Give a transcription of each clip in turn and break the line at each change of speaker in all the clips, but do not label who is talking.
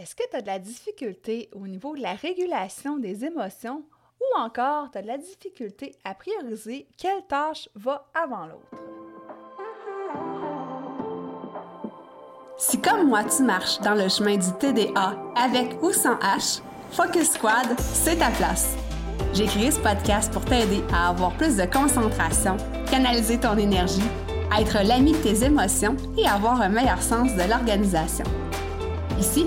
Est-ce que tu as de la difficulté au niveau de la régulation des émotions ou encore tu as de la difficulté à prioriser quelle tâche va avant l'autre? Si comme moi tu marches dans le chemin du TDA avec ou sans H, Focus Squad, c'est ta place. J'ai créé ce podcast pour t'aider à avoir plus de concentration, canaliser ton énergie, être l'ami de tes émotions et avoir un meilleur sens de l'organisation. Ici,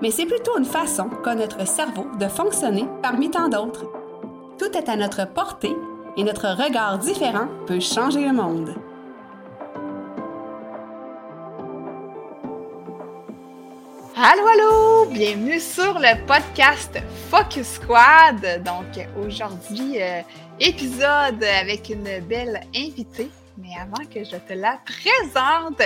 mais c'est plutôt une façon qu'a notre cerveau de fonctionner parmi tant d'autres. Tout est à notre portée et notre regard différent peut changer le monde. Allô, allô! Bienvenue sur le podcast Focus Squad. Donc, aujourd'hui, euh, épisode avec une belle invitée mais avant que je te la présente,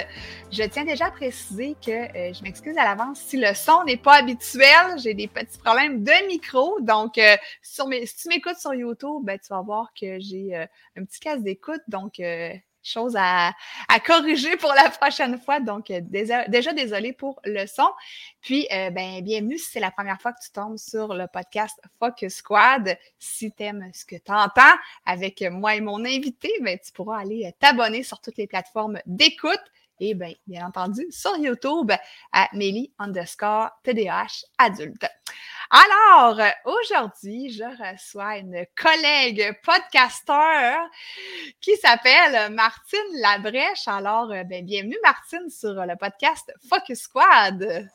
je tiens déjà à préciser que euh, je m'excuse à l'avance si le son n'est pas habituel. J'ai des petits problèmes de micro. Donc, euh, si tu m'écoutes sur YouTube, ben, tu vas voir que j'ai euh, un petit casque d'écoute. Donc, chose à, corriger pour la prochaine fois. Donc, euh, déjà, déjà désolé pour le son. Puis, euh, ben, bienvenue si c'est la première fois que tu tombes sur le podcast Focus Squad. Si tu aimes ce que tu entends avec moi et mon invité, ben, tu pourras aller euh, t'abonner sur toutes les plateformes d'écoute et bien, bien entendu sur YouTube à Mélie underscore TDH adulte. Alors, aujourd'hui, je reçois une collègue podcasteur qui s'appelle Martine Labrèche. Alors, ben, bienvenue Martine sur le podcast Focus Squad.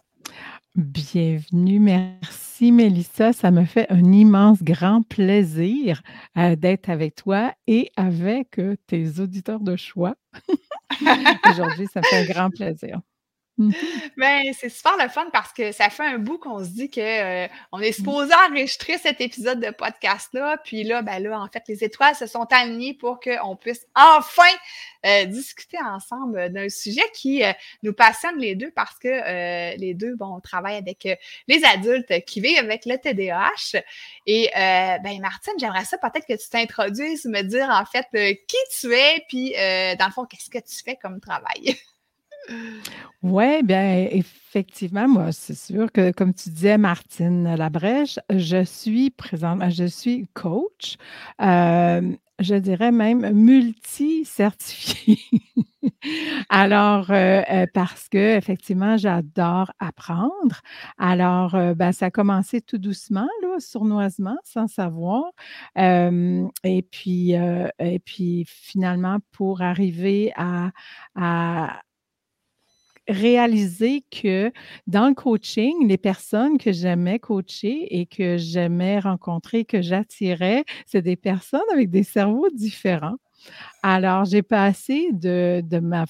Bienvenue, merci Mélissa. Ça me fait un immense grand plaisir euh, d'être avec toi et avec euh, tes auditeurs de choix. Aujourd'hui, ça fait un grand plaisir.
Ben, c'est super le fun parce que ça fait un bout qu'on se dit qu'on euh, on est supposé enregistrer cet épisode de podcast-là. Puis là, ben là, en fait, les étoiles se sont alignées pour qu'on puisse enfin euh, discuter ensemble d'un sujet qui euh, nous passionne les deux parce que les deux, bon, on travaille avec les adultes qui vivent avec le TDAH. Et ben, Martine, j'aimerais ça peut-être que tu t'introduises, me dire en fait qui tu es, puis dans le fond, qu'est-ce que tu fais comme travail?
Oui, bien, effectivement, moi, c'est sûr que, comme tu disais, Martine Labrèche, je suis présente, je suis coach, euh, je dirais même multi-certifiée. Alors, euh, euh, parce que, effectivement, j'adore apprendre. Alors, ben, ça a commencé tout doucement, là, sournoisement, sans savoir. et puis, et puis, finalement, pour arriver à, à réaliser que dans le coaching, les personnes que j'aimais coacher et que j'aimais rencontrer, que j'attirais, c'est des personnes avec des cerveaux différents. Alors, j'ai passé de, de ma,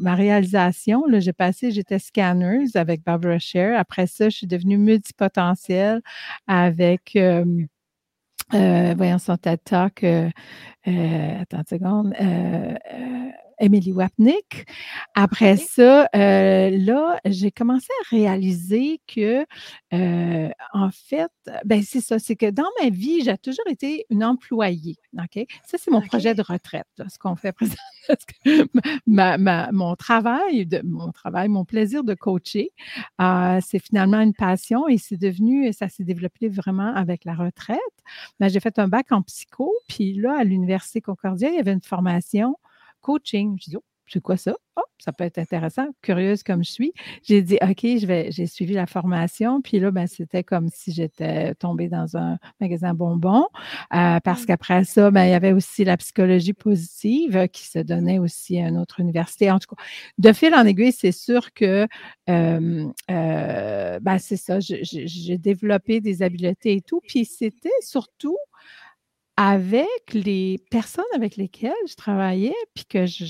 ma, réalisation, j'ai passé, j'étais scanner avec Barbara Sher. Après ça, je suis devenue multipotentielle avec, euh, voyons son TED Talk, euh, euh, attends une seconde, euh, Emily Wapnick. Après ça, euh, là, j'ai commencé à réaliser que, euh, en fait, ben c'est ça, c'est que dans ma vie, j'ai toujours été une employée. OK? Ça, c'est mon projet de retraite, ce qu'on fait présentement. mon travail, de, mon travail, mon plaisir de coacher, euh, c'est finalement une passion et c'est devenu, ça s'est développé vraiment avec la retraite. Ben, j'ai fait un bac en psycho, puis là, à l'Université Concordia, il y avait une formation coaching. Je dis, oh, c'est quoi ça? Oh, ça peut être intéressant. Curieuse comme je suis. J'ai dit, OK, je vais, j'ai suivi la formation. Puis là, ben, c'était comme si j'étais tombée dans un magasin bonbons. Euh, parce mmh. qu'après ça, ben, il y avait aussi la psychologie positive qui se donnait aussi à une autre université. En tout cas, de fil en aiguille, c'est sûr que euh, euh, ben, c'est ça. J'ai développé des habiletés et tout. Puis c'était surtout avec les personnes avec lesquelles je travaillais, puis que je,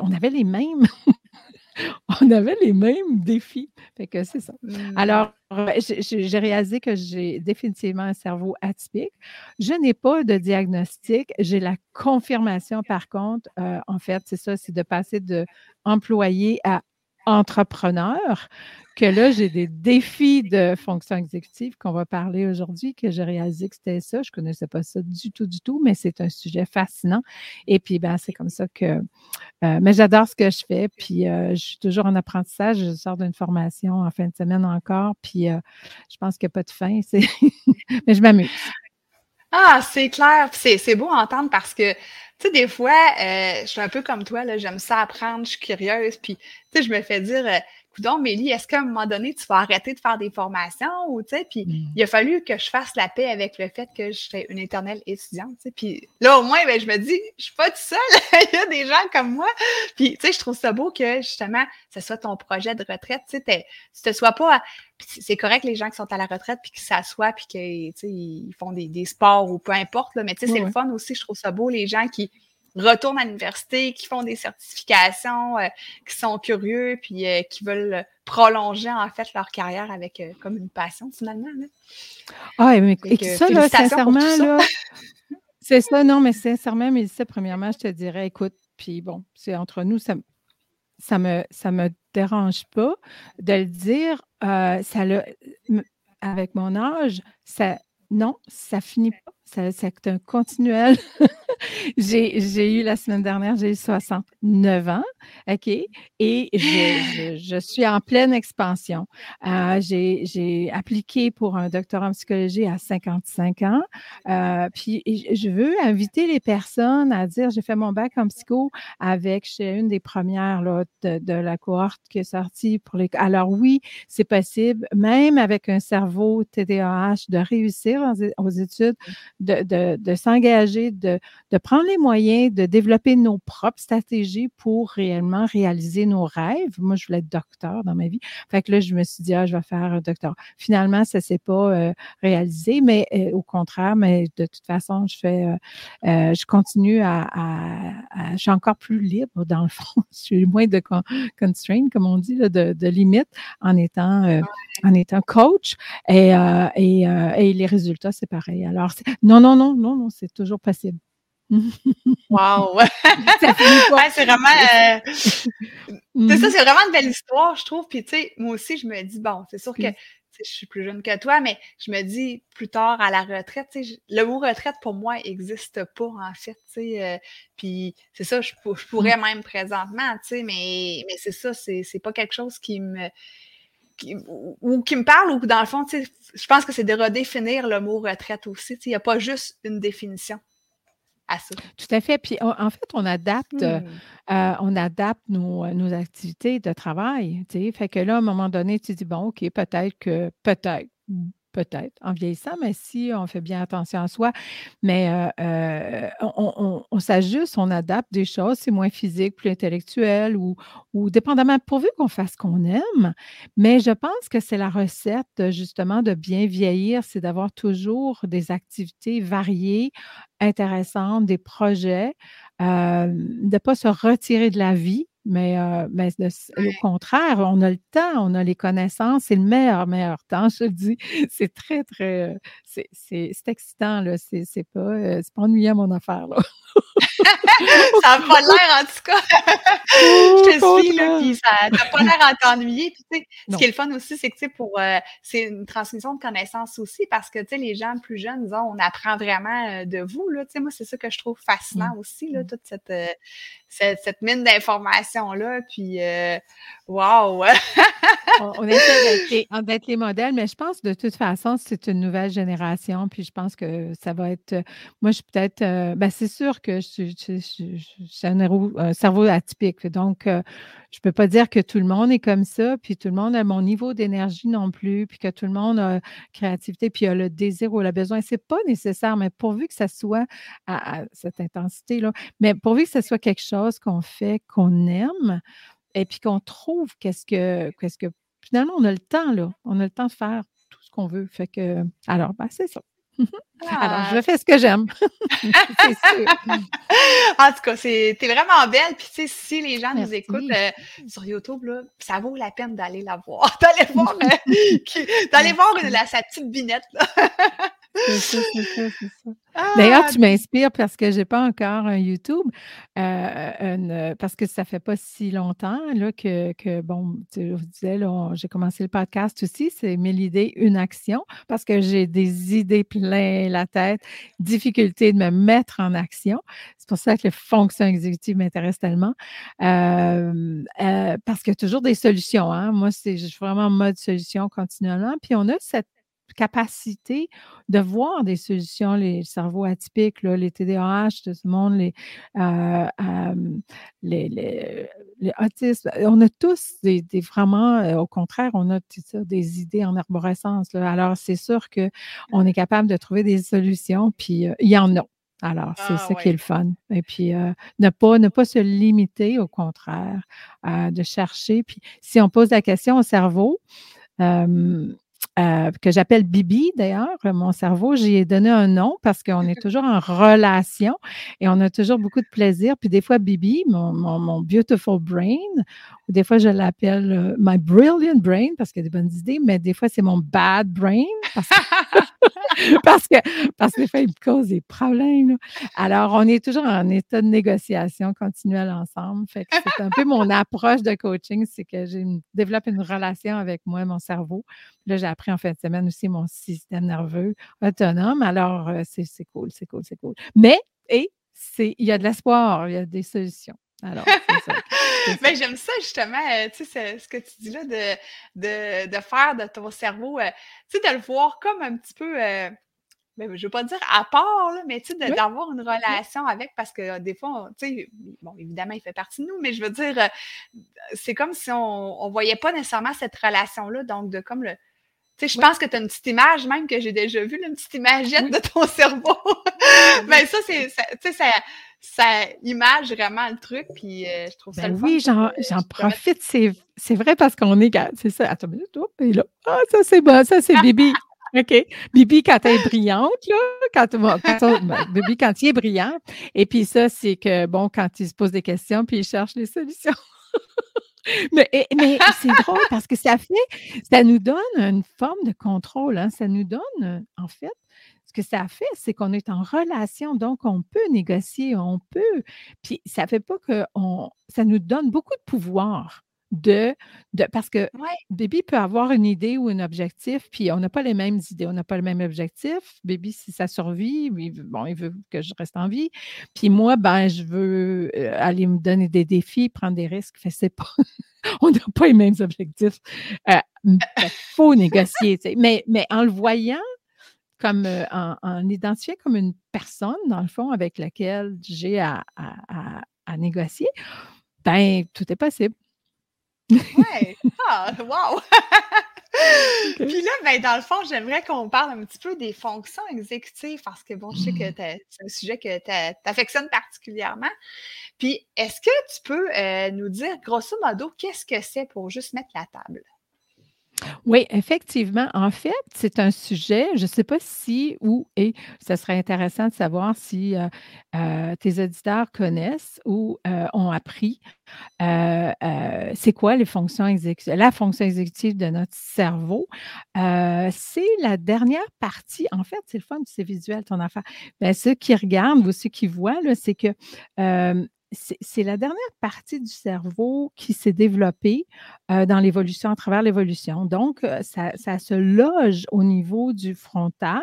on avait les mêmes. on avait les mêmes défis. Fait que c'est ça.
Hmm.
Alors, euh, j'ai j'ai réalisé que j'ai définitivement un cerveau atypique. Je n'ai pas de diagnostic. J'ai la confirmation, par contre. euh, en fait, c'est ça, c'est de passer de employé à entrepreneur, que là, j'ai des défis de fonction exécutive qu'on va parler aujourd'hui, que j'ai réalisé que c'était ça. Je ne connaissais pas ça du tout, du tout, mais c'est un sujet fascinant. Et puis, ben, c'est comme ça que. euh, mais j'adore ce que je fais. Puis, euh, je suis toujours en apprentissage. Je sors d'une formation en fin de semaine encore. Puis, euh, je pense qu'il n'y a pas de fin. mais je m'amuse.
Ah, c'est clair. C'est beau à entendre parce que, tu sais, des fois, euh, je suis un peu comme toi, là, j'aime ça apprendre, je suis curieuse. Puis, tu sais, je me fais dire, euh, Coudon, Mélie, est-ce qu'à un moment donné, tu vas arrêter de faire des formations ou, tu sais, puis
Mm.
il a fallu que je fasse la paix avec le fait que je serais une éternelle étudiante, tu sais. Puis là, au moins, ben, je me dis, je suis pas toute seule. Il y a des gens comme moi. Puis, tu sais, je trouve ça beau que, justement, ce soit ton projet de retraite, tu sais, tu te sois pas... à- c'est- correct les gens qui sont à la retraite puis qui s'assoient puis qui, tu sais, ils font des, des sports ou peu importe, là. Mais, tu sais, c'est le fun aussi. Je trouve ça beau, les gens qui retournent à l'université, qui font des certifications, euh, qui sont curieux, puis euh, qui veulent prolonger en fait leur carrière avec euh, comme une passion finalement. là.
Ah, mais et
que
ça, là, sincèrement,
ça.
là, c'est ça, non, mais sincèrement, Mélissa, premièrement, je te dirais, écoute, puis bon, c'est entre nous, ça, ça me, ça me dérange pas de le dire. ça le, avec mon âge, ça, non, ça finit pas. Ça, c'est un continuel. j'ai, eu la semaine dernière, j'ai eu 69 ans, OK? Et je, suis en pleine expansion. Euh, j'ai, appliqué pour un doctorat en psychologie à 55 ans. Euh, puis je veux inviter les personnes à dire, j'ai fait mon bac en psycho avec, chez une des premières là, de, la cohorte qui est sortie pour les... Alors oui, c'est possible, même avec un cerveau TDAH, de réussir aux, études, de, s'engager, de, prendre les moyens de développer nos propres stratégies pour réellement réaliser nos rêves. Moi, je voulais être docteur dans ma vie. Fait que là, je me suis dit, ah, je vais faire un docteur. Finalement, ça ne s'est pas euh, réalisé, mais euh, au contraire, mais de toute façon, je fais, euh, je continue à, à- à- je suis encore plus libre dans le fond. je suis moins de con- constraint, comme on dit, là, de, de limites en étant, en étant coach. Et, et, et les résultats, c'est pareil. Alors, non, non, non, non, non, c'est toujours possible.
Wow! Ouais, c'est vraiment. euh, c'est
Mhm.
ça, c'est vraiment une belle histoire, je trouve. Puis, tu sais, moi aussi, je me dis, bon, c'est sûr que sais, je suis plus jeune que toi, mais je me dis plus tard à la retraite, je- le mot retraite pour moi n'existe pas, en fait. tu sais, euh, puis, c'est ça, je, je pourrais même présentement, tu sais, mais, mais c'est ça, c'est c'est pas quelque chose qui me. qui- ou, qui me parle, ou dans le fond, je pense que c'est de redéfinir le mot retraite aussi. Il n'y a pas juste une définition à ça.
Tout à fait. Puis, en fait, on adapte. euh,
Hmm.
Euh, on adapte nos, euh, nos activités de travail. Fait que là, à un moment donné, tu dis, bon, OK, peut-être que, peut-être, peut-être, en vieillissant, mais si on fait bien attention à soi, mais euh, euh, on, s'ajuste, on adapte des choses, c'est moins physique, plus intellectuel ou, ou dépendamment, pourvu qu'on fasse ce qu'on aime. Mais je pense que c'est la recette, justement, de bien vieillir, c'est d'avoir toujours des activités variées, intéressantes, des projets, euh, de ne pas se retirer de la vie, mais, euh, mais au contraire, on a le temps, on a les connaissances, c'est le meilleur, meilleur temps, je te le dis. C'est très, très, c'est excitant, là. C'est pas, euh, c'est pas ennuyant, mon affaire, là.
ça n'a pas l'air, en tout cas. Je te suis, là, puis ça n'a pas l'air à t'ennuyer. Puis, tu sais, ce qui est le fun aussi, c'est que, tu sais, pour, euh, c'est une transmission de connaissances aussi, parce que, tu sais, les gens plus jeunes, disons, on apprend vraiment de vous, là. Tu sais, moi, c'est ça que je trouve fascinant aussi, là,
Mm.
toute cette, euh, cette, mine d'informations-là. Puis, euh, wow!
on, on essaie d'être les, modèles, mais je pense de toute façon, c'est une nouvelle génération. Puis je pense que ça va être. euh, Moi, je suis peut-être. euh, ben, c'est sûr que je suis, un, un cerveau atypique. Donc, euh, je ne peux pas dire que tout le monde est comme ça, puis tout le monde a mon niveau d'énergie non plus, puis que tout le monde a créativité, puis a le désir ou le besoin. Ce n'est pas nécessaire, mais pourvu que ça soit à, à cette intensité-là, mais pourvu que ce soit quelque chose qu'on fait, qu'on aime, et puis qu'on trouve qu'est-ce que, qu'est-ce que finalement, on a le temps, là. On a le temps de faire tout ce qu'on veut. Fait que, alors, ben, c'est ça. Alors, je ah. fais ce que j'aime. c'est
sûr. en tout cas, t'es vraiment belle. Puis, tu sais, si les gens nous écoutent euh, sur YouTube, là, ça vaut la peine d'aller la voir. D'aller voir, euh, d'aller voir la, sa petite binette. Là.
c'est ça, c'est ça, c'est ça. D'ailleurs, tu ah! m'inspires parce que j'ai pas encore un YouTube, euh, parce que ça fait pas si longtemps là, que, que bon, tu disais, j'ai commencé le podcast aussi, c'est mille idées, une action, parce que j'ai des idées plein la tête, difficulté de me mettre en action. C'est pour ça que les fonctions exécutives m'intéressent tellement, euh, euh, parce qu'il y a toujours des solutions. Hein. Moi, c'est, je suis vraiment en mode solution continuellement. Puis on a cette capacité de voir des solutions, les cerveaux atypiques, les TDAH de ce monde, les, euh, les, les, autistes. On a tous des, vraiment, euh, au contraire, on a des idées en arborescence. Alors, c'est sûr qu'on est capable de trouver des solutions, puis euh, il y en a. Alors, c'est ah ça qui est le fun. Et puis, ne, pas, ne pas se limiter, au contraire, de chercher. Puis, si on pose la question au cerveau, euh, que j'appelle Bibi d'ailleurs, mon cerveau, j'y ai donné un nom parce qu'on est toujours en relation et on a toujours beaucoup de plaisir. Puis des fois, Bibi, mon, mon, beautiful brain, ou des fois je l'appelle euh, my brilliant brain parce qu'il y a des bonnes idées, mais des fois c'est mon bad brain parce que, parce que, parce que des fois il me cause des problèmes. Alors, on est toujours en état de négociation continuelle ensemble. Fait que c'est un peu mon approche de coaching, c'est que j'ai développe une relation avec moi, mon cerveau. Là, j'ai appris en fin de semaine aussi mon système nerveux autonome. Alors, euh, c'est cool, c'est cool, c'est cool. Mais, et, il y a de l'espoir, il y a des solutions. Alors, c'est ça.
Mais j'aime ça justement, euh, tu sais, ce que tu dis là, de, de, de faire de ton cerveau, euh, tu sais, de le voir comme un petit peu, ben, je ne veux pas dire à part, là, mais tu sais, d'avoir une relation avec, parce que des fois, tu sais, bon, évidemment, il fait partie de nous, mais je veux dire, c'est comme si on ne voyait pas nécessairement cette relation-là, donc de comme le, je pense que tu as une petite image même que j'ai déjà vue, une petite imagette de ton cerveau. Mais ça, c'est, ça, ça, ça, image vraiment le truc, puis euh, je trouve ça
ben Oui, j'en, profite, c'est, vrai parce qu'on est, c'est ça, attends une minute, et là, ah, ça c'est bon, ça c'est Bibi. OK. Bibi, quand elle est brillante, là, quand, ben, Bibi, quand il est brillant. Et puis ça, c'est que, bon, quand il se pose des questions, puis il cherche les solutions. mais, c'est drôle parce que ça fait, ça nous donne une forme de contrôle. Hein. Ça nous donne, en fait, ce que ça fait, c'est qu'on est en relation, donc on peut négocier, on peut. Puis ça fait pas que ça nous donne beaucoup de pouvoir de, de parce que Baby peut avoir une idée ou un objectif, puis on n'a pas les mêmes idées, on n'a pas le même objectif. Baby, si ça survit, il, bon, il veut que je reste en vie. Puis moi, ben, je veux euh, aller me donner des défis, prendre des risques. Fait c'est pas, on n'a pas les mêmes objectifs. Il euh, faut négocier. Mais, mais en le voyant, comme euh, en, en identifiant comme une personne, dans le fond, avec laquelle j'ai à, à, à négocier, ben, tout est possible.
Ouais. Ah, wow! Puis là, ben, dans le fond, j'aimerais qu'on parle un petit peu des fonctions exécutives parce que, bon, je sais que mmh. c'est un sujet que tu affectionnes particulièrement. Puis, est-ce que tu peux euh, nous dire, grosso modo, qu'est-ce que c'est pour juste mettre la table?
Oui, effectivement. En fait, c'est un sujet, je ne sais pas si ou et ce serait intéressant de savoir si euh, euh, tes auditeurs connaissent ou euh, ont appris c'est quoi les fonctions la fonction exécutive de notre cerveau. c'est la dernière partie, en fait, c'est le fun, c'est visuel ton affaire. Bien, ceux qui regardent ou ceux qui voient, c'est que c'est la dernière partie du cerveau qui s'est développée dans l'évolution, à travers l'évolution. Donc, ça, se loge au niveau du frontal,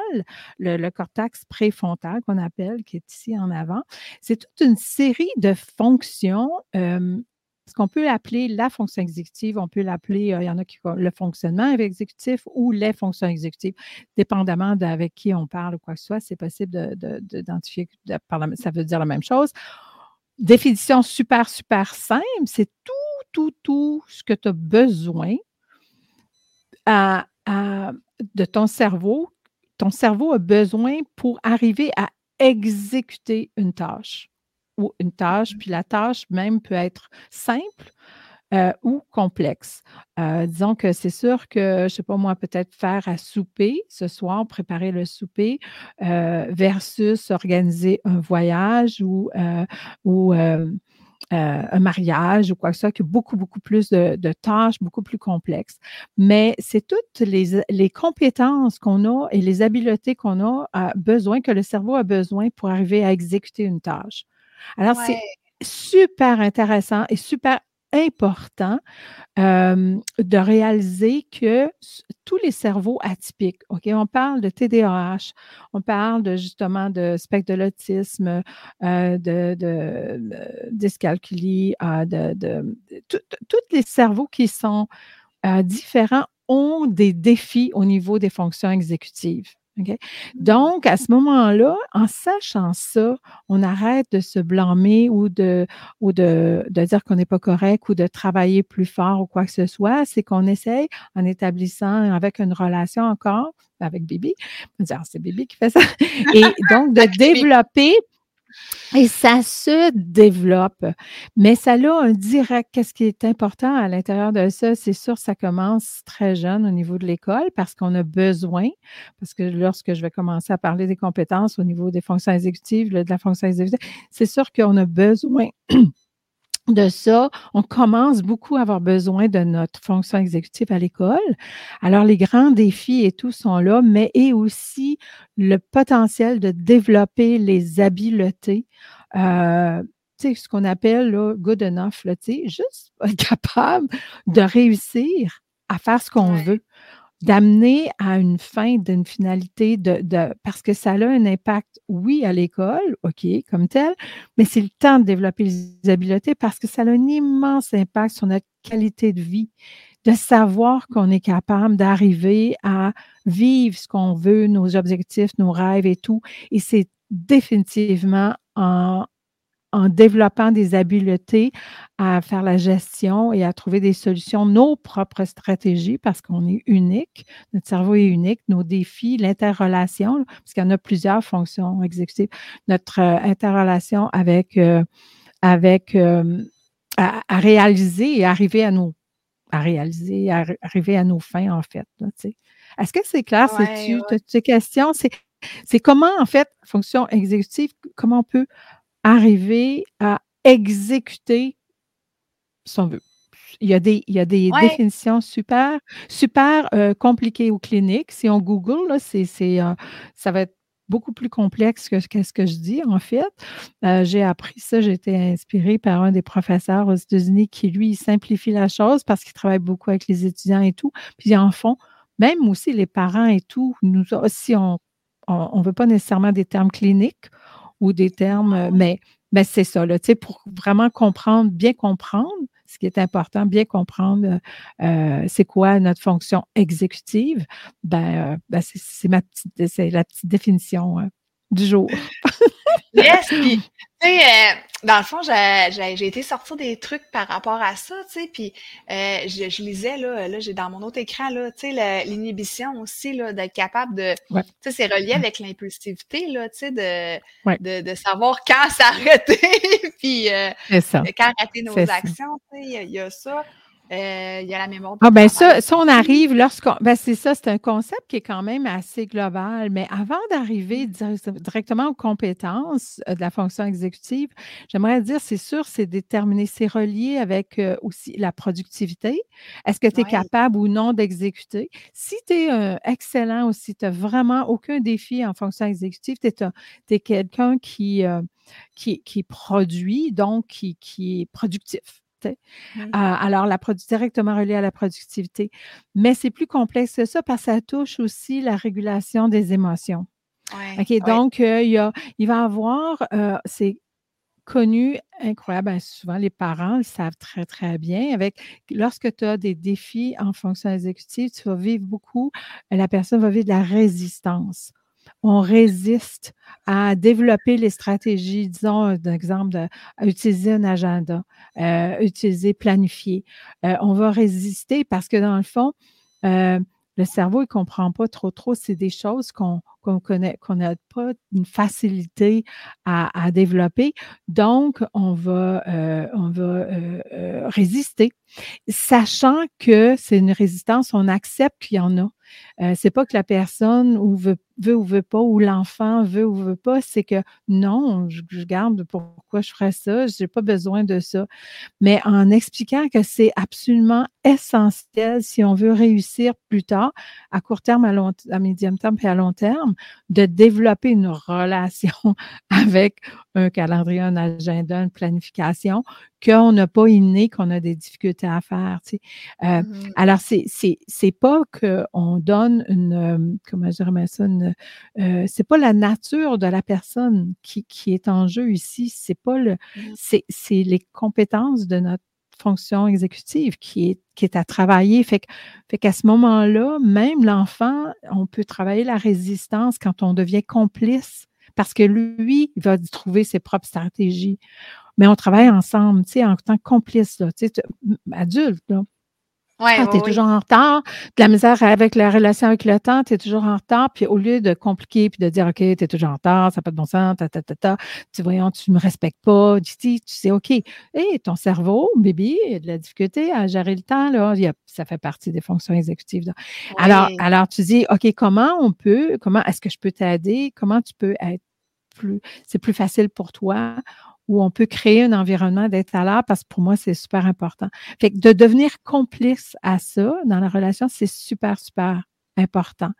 le, cortex préfrontal qu'on appelle, qui est ici en avant. C'est toute une série de fonctions. Ce qu'on peut appeler la fonction exécutive, on peut l'appeler, il y en a qui le fonctionnement exécutif ou les fonctions exécutives, dépendamment d'avec qui on parle ou quoi que ce soit, c'est possible d'identifier, ça veut dire la même chose définition super, super simple, c'est tout, tout, tout ce que tu as besoin de ton cerveau. Ton cerveau a besoin pour arriver à exécuter une tâche ou une tâche, puis la tâche même peut être simple euh, ou complexes. Euh, disons que c'est sûr que, je ne sais pas moi, peut-être faire à souper ce soir, préparer le souper versus organiser un voyage ou, ou un mariage ou quoi que ce soit, qui a beaucoup, beaucoup plus de, tâches, beaucoup plus complexes. Mais c'est toutes les, les compétences qu'on a et les habiletés qu'on a besoin, que le cerveau a besoin pour arriver à exécuter une tâche. Alors, c'est super intéressant et super important de réaliser que tous les cerveaux atypiques, OK, on parle de TDAH, on parle de justement de spectre de l'autisme, euh, de, de, dyscalculie, euh, de, tous les cerveaux qui sont euh, différents ont des défis au niveau des fonctions exécutives. Donc, à ce moment-là, en sachant ça, on arrête de se blâmer ou de, ou de, dire qu'on n'est pas correct ou de travailler plus fort ou quoi que ce soit. C'est qu'on essaye, en établissant avec une relation encore avec Bibi, c'est Bibi qui fait ça, et donc de développer et ça se développe, mais ça a un direct. Qu'est-ce qui est important à l'intérieur de ça? C'est sûr, ça commence très jeune au niveau de l'école parce qu'on a besoin, parce que lorsque je vais commencer à parler des compétences au niveau des fonctions exécutives, de la fonction exécutive, c'est sûr qu'on a besoin de ça, on commence beaucoup à avoir besoin de notre fonction exécutive à l'école. Alors, les grands défis et tout sont là, mais et aussi le potentiel de développer les habiletés. Euh, tu sais, ce qu'on appelle là, good enough, là, tu sais, juste être capable de réussir à faire ce qu'on veut d'amener à une fin, d'une finalité, de, de, parce que ça a un impact, oui, à l'école, OK, comme tel, mais c'est le temps de développer les habiletés parce que ça a un immense impact sur notre qualité de vie, de savoir qu'on est capable d'arriver à vivre ce qu'on veut, nos objectifs, nos rêves et tout. Et c'est définitivement en, en développant des habiletés à faire la gestion et à trouver des solutions, nos propres stratégies, parce qu'on est unique, notre cerveau est unique, nos défis, l'interrelation, parce qu'il y en a plusieurs fonctions exécutives, notre euh, interrelation avec, euh, avec euh, à, réaliser et arriver à nos à réaliser, à arriver à nos fins, en fait. Est-ce que c'est clair? Ouais, tu ces questions? C'est comment, en fait, fonction exécutive, comment on peut arriver à exécuter son vœu. Il y a des, il y a des définitions super, super euh, compliquées ou cliniques. Si on Google, là, c'est, euh, ça va être beaucoup plus complexe que, ce que je dis, en fait. Euh, j'ai appris ça, j'ai été inspirée par un des professeurs aux États-Unis qui, lui, simplifie la chose parce qu'il travaille beaucoup avec les étudiants et tout. Puis, en fond, même aussi les parents et tout, nous aussi, on ne veut pas nécessairement des termes cliniques, ou des termes, euh, mais, mais c'est ça, là, pour vraiment comprendre, bien comprendre, ce qui est important, bien comprendre euh, c'est quoi notre fonction exécutive, ben, euh, ben c'est ma petite, c'est la petite définition du jour.
yes, puis, tu sais, euh, dans le fond, j'ai été sortir des trucs par rapport à ça, tu sais, puis euh, je, je, lisais, là, là j'ai dans mon autre écran, là, tu sais, l'inhibition aussi, là, d'être capable de, tu sais, c'est relié avec l'impulsivité, là, tu sais, de, de, de, savoir quand s'arrêter, puis euh, quand arrêter nos actions, tu sais, il y, a ça. Euh, il y a la mémoire.
Ah, ben ça, ça, on arrive lorsqu'on. Ben c'est ça, c'est un concept qui est quand même assez global. Mais avant d'arriver directement aux compétences euh, de la fonction exécutive, j'aimerais dire, c'est sûr, c'est déterminé, c'est relié avec euh, aussi la productivité. Est-ce que tu es capable ou non d'exécuter? Si tu es excellent ou si tu n'as vraiment aucun défi en fonction exécutive, tu es, quelqu'un qui, qui, qui, produit, donc qui, qui est productif. Alors, la directement relié à la productivité. Mais c'est plus complexe que ça parce que ça touche aussi la régulation des émotions. OK, donc, euh, il, y a, il va avoir, euh, c'est connu, incroyable, ben, souvent les parents le savent très, très bien. Avec, lorsque tu as des défis en fonction exécutive, tu vas vivre beaucoup, la personne va vivre de la résistance on résiste à développer les stratégies, disons, un exemple, de, utiliser un agenda, euh, utiliser, planifier. Euh, on va résister parce que dans le fond, euh, le cerveau, il ne comprend pas trop, trop. C'est des choses qu'on qu'on n'a pas une facilité à, développer. Donc, on va, euh, on va euh, euh, résister, sachant que c'est une résistance, on accepte qu'il y en a. Euh, c'est pas que la personne veut ou veut pas, ou l'enfant veut ou veut pas, c'est que non, je, garde pourquoi je ferais ça, je n'ai pas besoin de ça. Mais en expliquant que c'est absolument essentiel si on veut réussir plus tard, à court terme, à, long, à médium terme et à long terme, de développer une relation avec un calendrier, un agenda, une planification qu'on n'a pas inné, qu'on a des difficultés à faire. Tu sais. euh, mmh Alors, c'est, c'est, c'est pas qu'on donne une, euh, comment je dirais ça, une, euh, c'est pas la nature de la personne qui, qui est en jeu ici, c'est pas le, mmh c'est, c'est les compétences de notre fonction exécutive qui est, qui à travailler. Fait qu'à ce moment-là, même l'enfant, on peut travailler la résistance quand on devient complice parce que lui, il va trouver ses propres stratégies. Mais on travaille ensemble, tu sais, en tant que complice, là, tu sais, adulte, là.
Ouais,
ah, tu es toujours en retard, de la misère avec la relation avec le temps, tu es toujours en retard, puis au lieu de compliquer puis de dire OK, tu es toujours en retard, ça n'a pas de bon sens, ta, ta, ta, ta, tu voyons, tu ne me respectes pas, tu, tu sais, OK. Et ton cerveau, bébé, il a de la difficulté à gérer le temps, là, ça fait partie des fonctions exécutives. Alors, alors, tu dis OK, comment on peut, comment est-ce que je peux t'aider, comment tu peux être plus, c'est plus facile pour toi? Où on peut créer un environnement d'être à l'heure parce que pour moi, c'est super important. Fait que de devenir complice à ça dans la relation, c'est super, super important.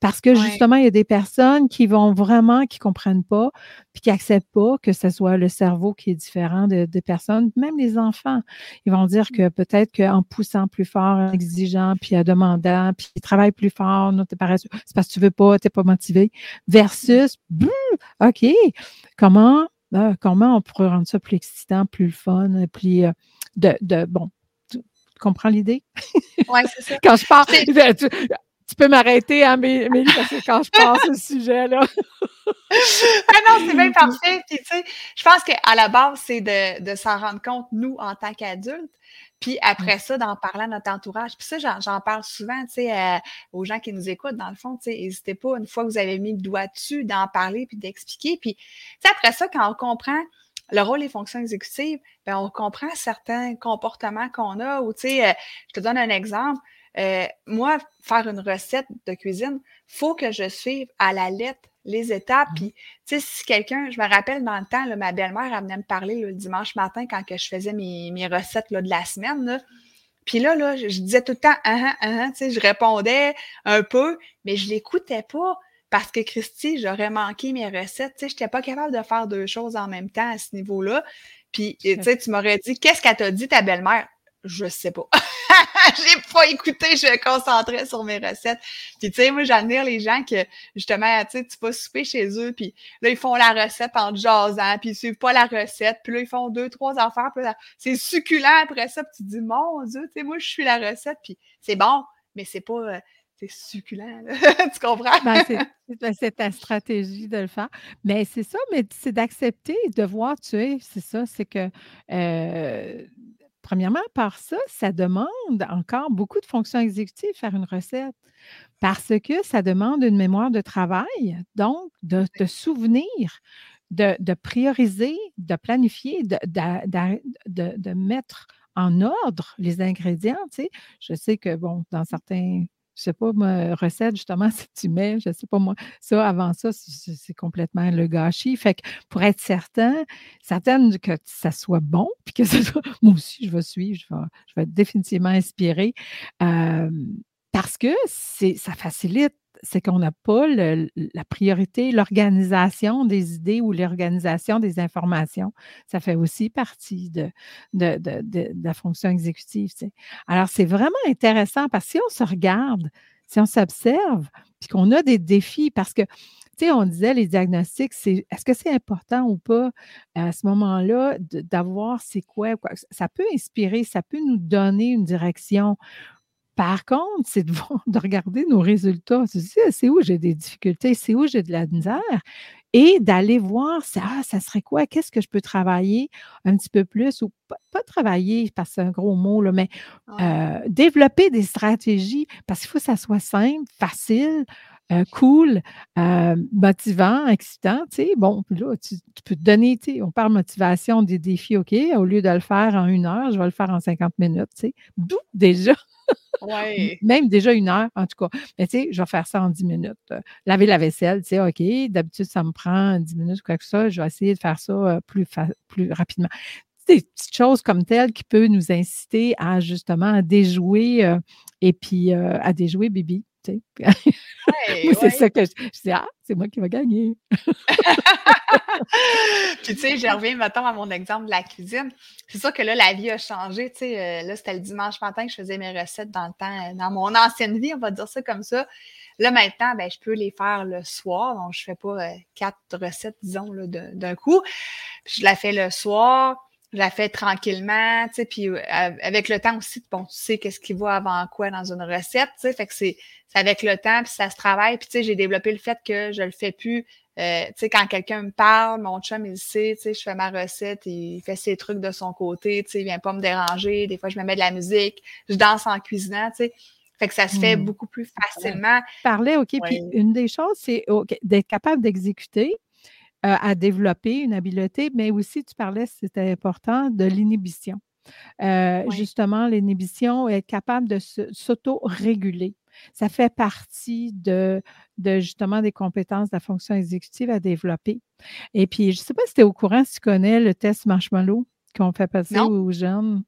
Parce que justement, il y a des personnes qui vont vraiment, qui comprennent pas, puis qui acceptent pas que ce soit le cerveau qui est différent des personnes, même les enfants. Ils vont dire que peut-être qu'en poussant plus fort, en exigeant, puis en demandant, puis ils travaillent plus fort, non, t'es paresseux, c'est parce que tu veux pas, t'es pas motivé, versus, OK, comment ah, comment on pourrait rendre ça plus excitant, plus fun, plus euh, de, de, bon, tu comprends l'idée?
Oui, c'est ça.
quand je parle, tu, peux m'arrêter, hein, mais, parce que quand je passe ce sujet-là.
ah non, c'est bien parfait. Puis, tu sais, je pense qu'à la base, c'est de, de s'en rendre compte, nous, en tant qu'adultes, puis après ça, d'en parler à notre entourage. Puis ça, j'en parle souvent, tu sais, euh, aux gens qui nous écoutent, dans le fond, tu sais, n'hésitez pas, une fois que vous avez mis le doigt dessus, d'en parler puis d'expliquer. Puis, tu sais, après ça, quand on comprend le rôle et fonctions exécutives, bien, on comprend certains comportements qu'on a. Ou, tu sais, euh, je te donne un exemple. Euh, moi, faire une recette de cuisine, faut que je suive à la lettre les étapes. Mmh. Puis, tu sais, si quelqu'un, je me rappelle dans le temps, ma belle-mère, elle venait me parler le dimanche matin quand que je faisais mes, mes recettes là, de la semaine. Là. Puis là, là, je, disais tout le temps, ah, ah, ah, tu sais, je répondais un peu, mais je l'écoutais pas parce que Christy, j'aurais manqué mes recettes. Tu sais, je n'étais pas capable de faire deux choses en même temps à ce niveau-là. Puis, tu sais, tu m'aurais dit, qu'est-ce qu'elle t'a dit, ta belle-mère? Je sais pas. j'ai pas écouté, je me concentrais sur mes recettes. Puis tu sais, moi j'admire les gens que justement, tu sais, tu vas souper chez eux, puis là ils font la recette en jasant, puis ils suivent pas la recette, puis là ils font deux trois affaires, puis c'est succulent après ça, puis tu te dis mon Dieu, tu sais, moi je suis la recette, puis c'est bon, mais c'est pas euh, succulent. tu comprends?
Ben, ben, c'est ta stratégie de le faire. Mais c'est ça, mais c'est d'accepter, de voir, tu sais, c'est ça, c'est que euh, premièrement, par ça, ça demande encore beaucoup de fonctions exécutives, faire une recette, parce que ça demande une mémoire de travail, donc de te souvenir, de, prioriser, de planifier, de, de, mettre en ordre les ingrédients. Tu sais. Je sais que, bon, dans certains je sais pas, ma recette, justement, si tu mets, je sais pas moi, ça, avant ça, c'est complètement le gâchis. Fait que pour être certain, certaine que ça soit bon, puis que ça soit, moi aussi, je vais suivre, je vais, être définitivement inspirée, parce que ça facilite c'est qu'on n'a pas la priorité, l'organisation des idées ou l'organisation des informations. Ça fait aussi partie de, de, la fonction exécutive. Alors, c'est vraiment intéressant parce que si on se regarde, si on s'observe, puis qu'on a des défis, parce que tu sais, on disait les diagnostics, c'est est-ce que c'est important ou pas à ce moment-là d'avoir c'est quoi? Ça peut inspirer, ça peut nous donner une direction par contre, c'est de, regarder nos résultats. C'est où j'ai des difficultés, c'est où j'ai de la misère? et d'aller voir, ça, ah, ça serait quoi? Qu'est-ce que je peux travailler un petit peu plus? Ou pas, travailler, parce que c'est un gros mot, là, mais euh, développer des stratégies parce qu'il faut que ça soit simple, facile, euh, cool, euh, motivant, excitant, tu sais. Bon, là, tu, peux te donner, tu sais, on parle motivation des défis, OK, au lieu de le faire en une heure, je vais le faire en 50 minutes, tu sais. D'où déjà? Même déjà une heure, en tout cas. Mais tu sais, je vais faire ça en 10 minutes. Laver la vaisselle, tu sais, OK, d'habitude, ça me prend 10 minutes ou quoi que ça. Je vais essayer de faire ça euh, plus, plus rapidement des petites choses comme telles qui peuvent nous inciter à justement à déjouer et puis à déjouer Bibi. c'est ça que je, dis, ah, c'est moi qui vais gagner.
puis, tu sais, je reviens maintenant à mon exemple de la cuisine. C'est sûr que là, la vie a changé. Tu sais, euh, là, c'était le dimanche matin que je faisais mes recettes dans le temps, euh, dans mon ancienne vie, on va dire ça comme ça. Là, maintenant, ben, je peux les faire le soir. Donc, je ne fais pas euh, quatre recettes, disons, d'un coup. je la fais le soir je la fais tranquillement, tu sais, puis avec le temps aussi, bon, tu sais qu'est-ce qui va avant quoi dans une recette, tu sais, fait que c'est avec le temps, puis ça se travaille, puis tu sais, j'ai développé le fait que je le fais plus, euh, tu sais, quand quelqu'un me parle, mon chum, il sait, tu sais, je fais ma recette, il fait ses trucs de son côté, tu sais, il vient pas me déranger, des fois, je me mets de la musique, je danse en cuisinant, tu sais, fait que ça se fait mmh. beaucoup plus facilement.
Parler, OK, puis une des choses, c'est d'être capable d'exécuter, euh, à développer une habileté, mais aussi, tu parlais, c'était important, de l'inhibition. Euh, justement, l'inhibition, être capable de s'auto-réguler. Ça fait partie de, de, justement des compétences de la fonction exécutive à développer. Et puis, je ne sais pas si tu es au courant, si tu connais le test marshmallow qu'on fait passer aux jeunes.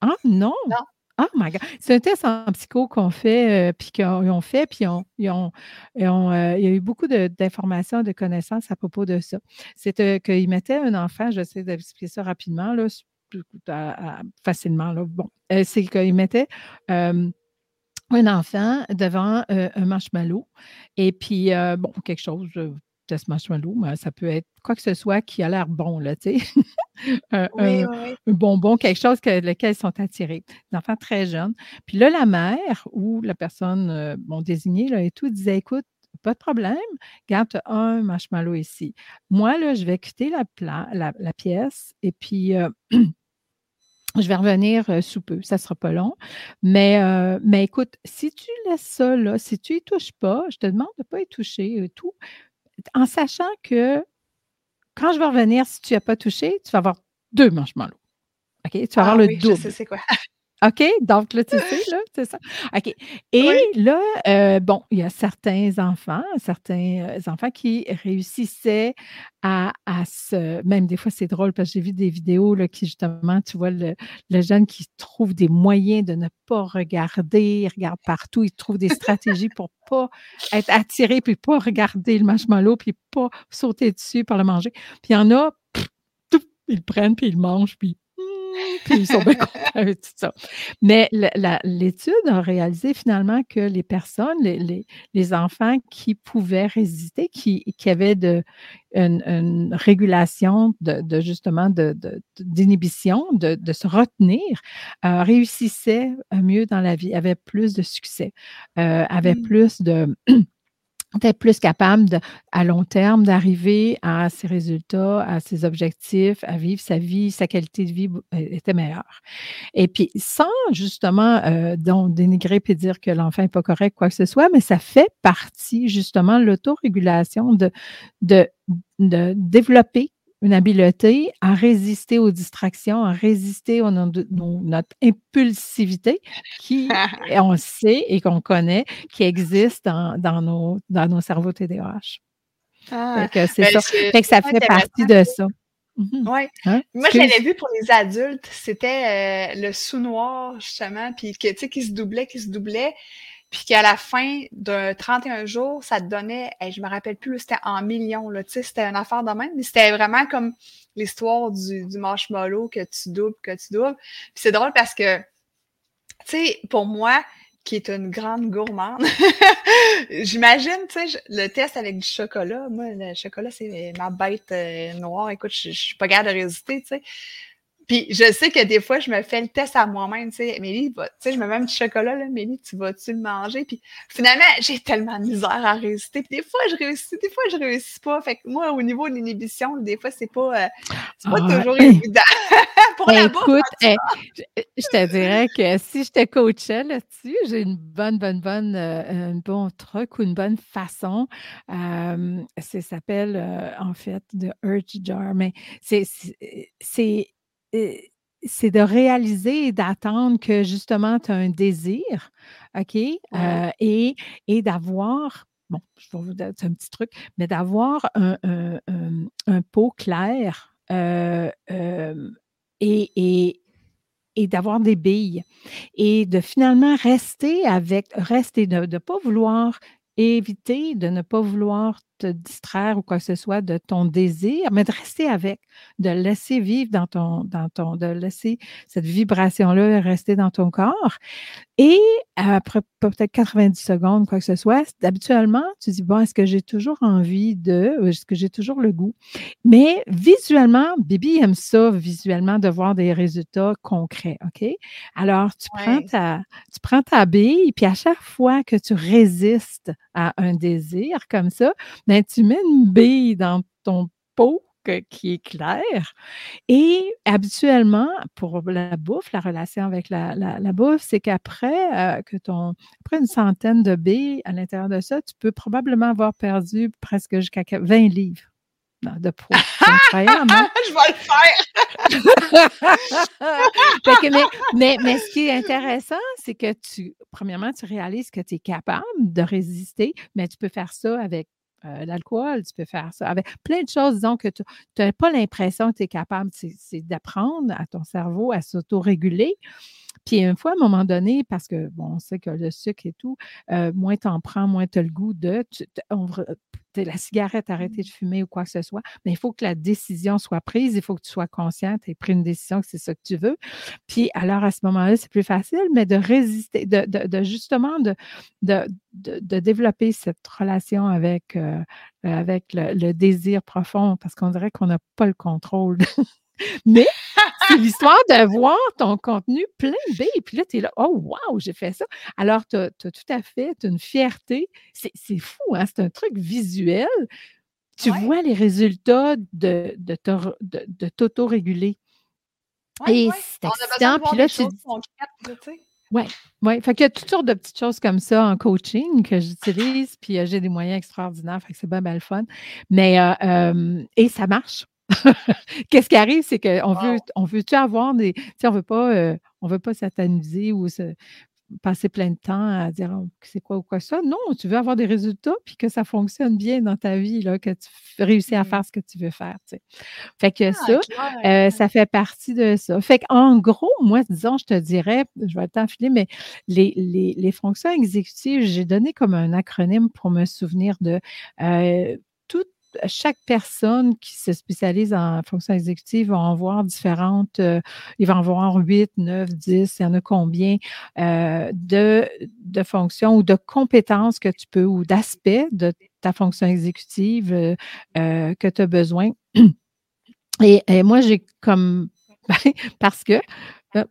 Ah non? Non. Oh my God! C'est un test en psycho qu'on fait, euh, puis qu'ils ont fait, puis ils ont, euh, il y a eu beaucoup d'informations, de, connaissances à propos de ça. C'est euh, qu'ils mettaient un enfant, j'essaie d'expliquer ça rapidement, là, facilement. Là. Bon, c'est qu'ils mettaient un enfant devant un marshmallow, et puis, bon, quelque chose test marshmallow, mais ça peut être quoi que ce soit qui a l'air bon, là, tu sais. un, bonbon, quelque chose que lequel ils sont attirés. Des enfants très jeunes. Puis là, la mère ou la personne euh, bon, désignée là, et tout disait écoute, pas de problème, garde un marshmallow ici. Moi, là, je vais quitter la, la, pièce et puis. Euh, je vais revenir euh, sous peu, ça ne sera pas long. Mais, mais écoute, si tu laisses ça là, si tu y touches pas, je te demande de ne pas y toucher et tout, en sachant que quand je vais revenir, si tu n'as pas touché, tu vas avoir deux marshmallows. OK? Tu vas avoir ah le double. Je sais c'est quoi. OK? Donc, là, tu sais, là, c'est ça. OK. Et là, euh, bon, il y a certains enfants, certains euh, enfants qui réussissaient à, se. Même des fois, c'est drôle parce que j'ai vu des vidéos là, qui, justement, tu vois, le, jeune qui trouve des moyens de ne pas regarder, il regarde partout, il trouve des stratégies pour pas être attiré, puis pas regarder le marshmallow, puis pas sauter dessus pour le manger. Puis il y en a, ils le prennent, puis ils le mangent, puis puis ils sont bien contents avec tout ça. Mais l'étude a réalisé finalement que les personnes, les, les, enfants qui pouvaient résister, qui, qui avaient de, une, régulation de, justement d'inhibition, de, de, se retenir, euh, réussissaient mieux dans la vie, avaient plus de succès, euh, avaient plus de être plus capable de, à long terme d'arriver à ses résultats, à ses objectifs, à vivre sa vie, sa qualité de vie euh, était meilleure. Et puis, sans justement euh, dénigrer et dire que l'enfant n'est pas correct, quoi que ce soit, mais ça fait partie justement l'autorégulation de, de, de développer une habileté à résister aux distractions, à résister à notre impulsivité qui, on sait et qu'on connaît, qui existe dans, dans, nos, dans nos cerveaux TDAH. Ah, c'est ben, ça. Fait que ça fait partie de ça.
Mhm. Oui. Hein? Moi, je l'avais vu pour les adultes. C'était euh, le sous-noir, justement, puis que, tu sais, qui se doublait, qui se doublait puis qu'à la fin de 31 jours, ça te donnait, hey, je me rappelle plus, c'était en millions, là, tu sais, c'était une affaire de même, mais c'était vraiment comme l'histoire du, du marshmallow que tu doubles, que tu doubles. Puis c'est drôle parce que, tu sais, pour moi, qui est une grande gourmande, j'imagine, tu sais, le test avec du chocolat, moi, le chocolat, c'est ma bête euh, noire, écoute, je, je suis pas capable de résister, tu sais. Puis je sais que des fois, je me fais le test à moi-même, tu sais, Mélie, tu sais, je me mets un petit chocolat, là, Mélie, tu vas-tu le manger? Puis finalement, j'ai tellement de misère à résister. Puis des fois, je réussis, des fois, je réussis pas. Fait que moi, au niveau de l'inhibition, des fois, c'est pas, euh, pas ah, toujours évident.
Pour ben, la écoute, eh, je, te dirais que si je te coachais là-dessus, j'ai une bonne, bonne, bonne, euh, un bon truc ou une bonne façon. Euh, ça s'appelle, en fait, de Urge Jar, mais c'est c'est de réaliser et d'attendre que justement tu as un désir, OK? Euh, et, et d'avoir, bon, je vais vous donner un petit truc, mais d'avoir un, un, pot clair euh, euh, et, et, et d'avoir des billes et de finalement rester avec, rester, de ne pas vouloir éviter de ne pas vouloir te distraire ou quoi que ce soit de ton désir, mais de rester avec, de laisser vivre dans ton, dans ton, de laisser cette vibration-là rester dans ton corps. Et après peut-être 90 secondes, quoi que ce soit, habituellement, tu dis, bon, est-ce que j'ai toujours envie de, est-ce que j'ai toujours le goût? Mais visuellement, Bibi aime ça, visuellement, de voir des résultats concrets, OK? Alors, tu, prends, ta, tu prends ta bille, puis à chaque fois que tu résistes à un désir comme ça, ben, tu mets une bille dans ton pot qui est clair. Et habituellement, pour la bouffe, la relation avec la, bouffe, c'est qu'après euh, que ton après une centaine de billes à l'intérieur de ça, tu peux probablement avoir perdu presque jusqu'à 20 livres de poids.
incroyable? Je vais
le faire! mais, mais, ce qui est intéressant, c'est que tu, premièrement, tu réalises que tu es capable de résister, mais tu peux faire ça avec euh, l'alcool, tu peux faire ça avec plein de choses, disons que tu n'as pas l'impression que tu es capable, c'est d'apprendre à ton cerveau à s'autoréguler. Puis une fois, à un moment donné, parce que, bon, on sait que le sucre et tout, euh, moins tu en prends, moins tu as le goût de, la cigarette, arrêter de fumer ou quoi que ce soit, mais il faut que la décision soit prise, il faut que tu sois consciente et pris une décision que c'est ça que tu veux. Puis alors, à ce moment-là, c'est plus facile, mais de résister, de, justement de, de, développer cette relation avec, euh, avec le, désir profond, parce qu'on dirait qu'on n'a pas le contrôle. mais c'est l'histoire de voir ton contenu plein B. Puis là, tu es là, oh, wow, j'ai fait ça. Alors, tu as, tout à fait une fierté. C'est fou, hein? C'est un truc visuel. Tu vois les résultats de, de, de, t'auto-réguler. Et c'est excitant. Puis là, tu oui, oui. Fait qu'il y a toutes sortes de petites choses comme ça en coaching que j'utilise, puis euh, j'ai des moyens extraordinaires, fait que c'est bien, bien le fun. Mais, euh, euh, et ça marche. Qu'est-ce qui arrive, c'est qu'on veut, on veut-tu avoir des. Tu sais, on veut pas, euh, on veut pas s'ataniser ou se, passer plein de temps à dire oh, c'est quoi ou quoi ça. Non, tu veux avoir des résultats puis que ça fonctionne bien dans ta vie, là, que tu réussis à mmh. faire ce que tu veux faire. Tu sais. Fait que ah, ça, euh, ça fait partie de ça. Fait qu'en gros, moi, disons, je te dirais, je vais t'enfiler, mais les, les, les, fonctions exécutives, j'ai donné comme un acronyme pour me souvenir de euh, chaque personne qui se spécialise en fonction exécutive va en voir différentes, euh, il va en voir 8, 9, 10, il y en a combien euh, de, de fonctions ou de compétences que tu peux ou d'aspects de ta fonction exécutive euh, que tu as besoin. Et, et moi, j'ai comme, parce que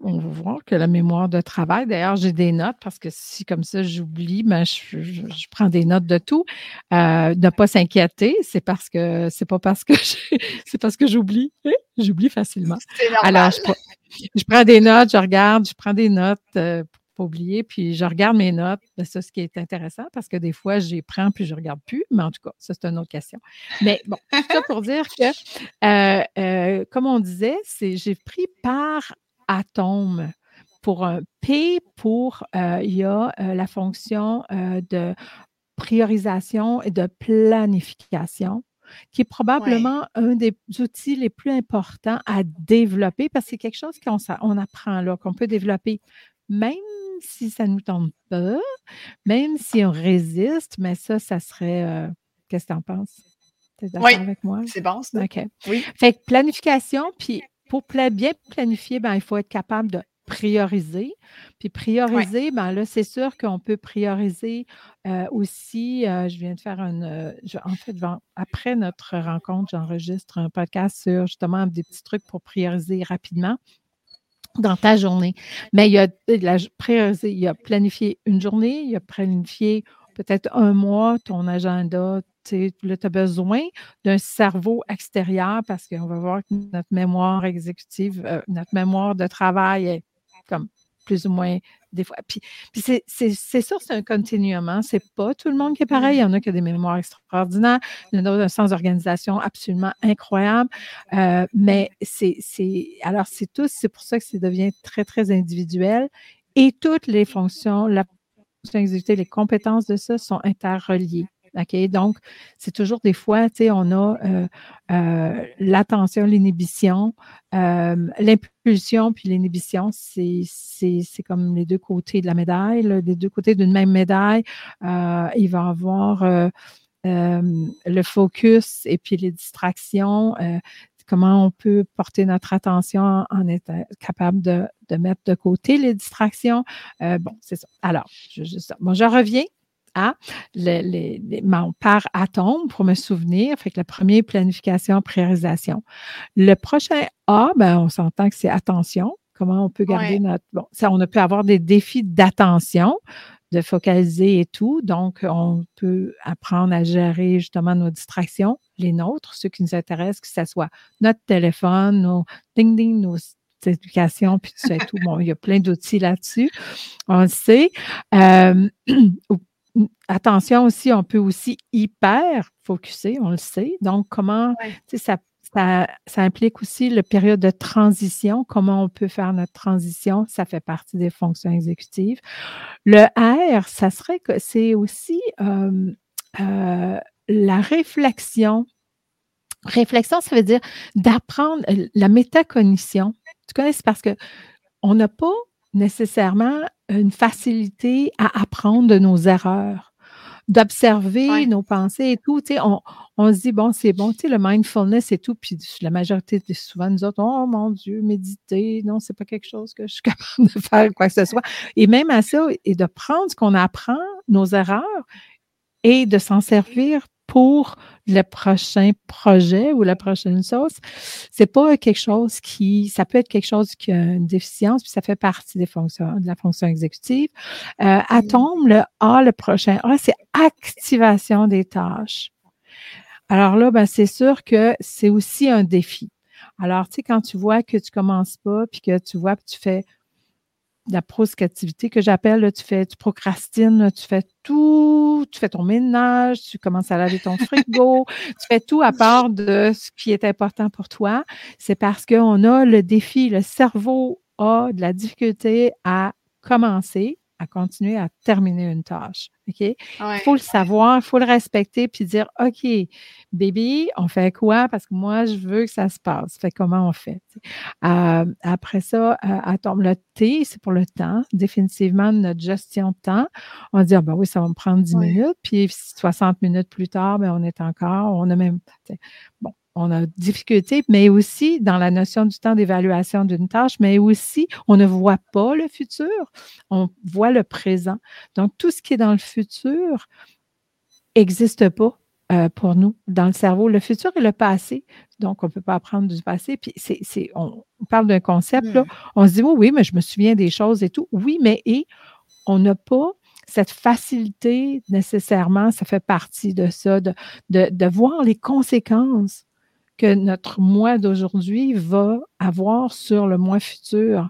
on va voir que la mémoire de travail, d'ailleurs, j'ai des notes parce que si comme ça j'oublie, ben, je, prends des notes de tout. Euh, ne pas s'inquiéter, c'est parce que c'est pas parce que c'est parce que j'oublie. Hein, j'oublie facilement. Alors, je, prends des notes, je regarde, je prends des notes euh, pour pas oublier, puis je regarde mes notes. C'est ben, ce qui est intéressant parce que des fois, j'y prends puis je regarde plus, mais en tout cas, ça, c'est une autre question. Mais bon, tout ça pour dire que, euh, euh, comme on disait, c'est j'ai pris part atome. Pour un P, pour, euh, il y a euh, la fonction euh, de priorisation et de planification qui est probablement un des outils les plus importants à développer parce que c'est quelque chose qu'on on apprend là, qu'on peut développer même si ça ne nous tombe pas, même si on résiste, mais ça, ça serait. Qu'est-ce que tu en penses?
Tu es d'accord avec moi? C'est bon, ça.
OK. Oui. Fait que planification, puis pour bien planifier, ben, il faut être capable de prioriser. Puis prioriser, ben là, c'est sûr qu'on peut prioriser euh, aussi. Euh, je viens de faire une. Euh, en fait, après notre rencontre, j'enregistre un podcast sur justement des petits trucs pour prioriser rapidement dans ta journée. Mais il y a la prioriser, il y a planifié une journée, il y a planifié peut-être un mois ton agenda. Tu as besoin d'un cerveau extérieur parce qu'on va voir que notre mémoire exécutive, notre mémoire de travail est comme plus ou moins des fois. Puis, c'est sûr, c'est un continuum. Hein. C'est pas tout le monde qui est pareil. Il y en a qui ont des mémoires extraordinaires, il y en a un sens d'organisation absolument incroyable. Euh, mais c'est alors c'est tout, c'est pour ça que ça devient très, très individuel. Et toutes les fonctions, la fonction exécutée, les compétences de ça sont interreliées. OK? Donc, c'est toujours des fois, on a euh, euh, l'attention, l'inhibition, euh, l'impulsion, puis l'inhibition, c'est comme les deux côtés de la médaille, les deux côtés d'une même médaille. il va y avoir le focus et puis les distractions comment on peut porter notre attention en étant capable de, mettre de côté les distractions. bon, c'est ça. Alors, je, je reviens à les, par atome pour me souvenir. Fait que le premier, planification, priorisation. Le prochain A, ben, on s'entend que c'est attention. Comment on peut garder notre. Bon, ça, on peut avoir des défis d'attention, de focaliser et tout. Donc, on peut apprendre à gérer justement nos distractions, les nôtres, ceux qui nous intéressent, que ce soit notre téléphone, nos ding-ding, nos éducations, puis tout Bon, il y a plein d'outils là-dessus. On le sait. Euh, attention aussi, on peut aussi hyper focuser, on le sait. Donc, comment, ça, ça, ça, implique aussi le période de transition, comment on peut faire notre transition, ça fait partie des fonctions exécutives. Le R, ça serait que c'est aussi euh, euh, la réflexion. Réflexion, ça veut dire d'apprendre la métacognition. Tu connais, c'est parce que on n'a pas nécessairement une facilité à apprendre de nos erreurs, d'observer nos pensées et tout. On, on se dit, bon, c'est bon, tu sais, le mindfulness et tout, puis la majorité, souvent, nous autres, oh mon Dieu, méditer, non, c'est pas quelque chose que je suis capable de faire, quoi que ce soit. Et même à ça, et de prendre ce qu'on apprend, nos erreurs, et de s'en servir pour le prochain projet ou la prochaine chose. C'est pas quelque chose qui, ça peut être quelque chose qui a une déficience, puis ça fait partie des fonctions, de la fonction exécutive. Euh, Atome, le A, le prochain A, c'est activation des tâches. Alors là, ben, c'est sûr que c'est aussi un défi. Alors, tu sais, quand tu vois que tu commences pas, puis que tu vois que tu fais la proscriptivité que j'appelle, tu fais, tu procrastines, tu fais tout, tu fais ton ménage, tu commences à laver ton frigo, tu fais tout à part de ce qui est important pour toi. C'est parce qu'on a le défi, le cerveau a de la difficulté à commencer à continuer à terminer une tâche. OK? Il faut le savoir, il faut le respecter, puis dire OK, baby, on fait quoi? Parce que moi, je veux que ça se passe. Fait comment on fait? Euh, après ça, euh, attends, le T, c'est pour le temps. Définitivement, notre gestion de temps. On va dire, ben oui, ça va me prendre 10 minutes, puis 60 minutes plus tard, ben, on est encore, on a même. Bon, on a difficulté, mais aussi dans la notion du temps d'évaluation d'une tâche, mais aussi on ne voit pas le futur, on voit le présent. Donc, tout ce qui est dans le futur n'existe pas euh, pour nous dans le cerveau. Le futur et le passé. Donc, on ne peut pas apprendre du passé. Puis, c'est, on, parle d'un concept, là. Hmm. On se dit, oui, oui, mais je me souviens des choses et tout. Oui, mais et on n'a pas cette facilité nécessairement, ça fait partie de ça, de, de voir les conséquences que notre moi d'aujourd'hui va avoir sur le mois futur.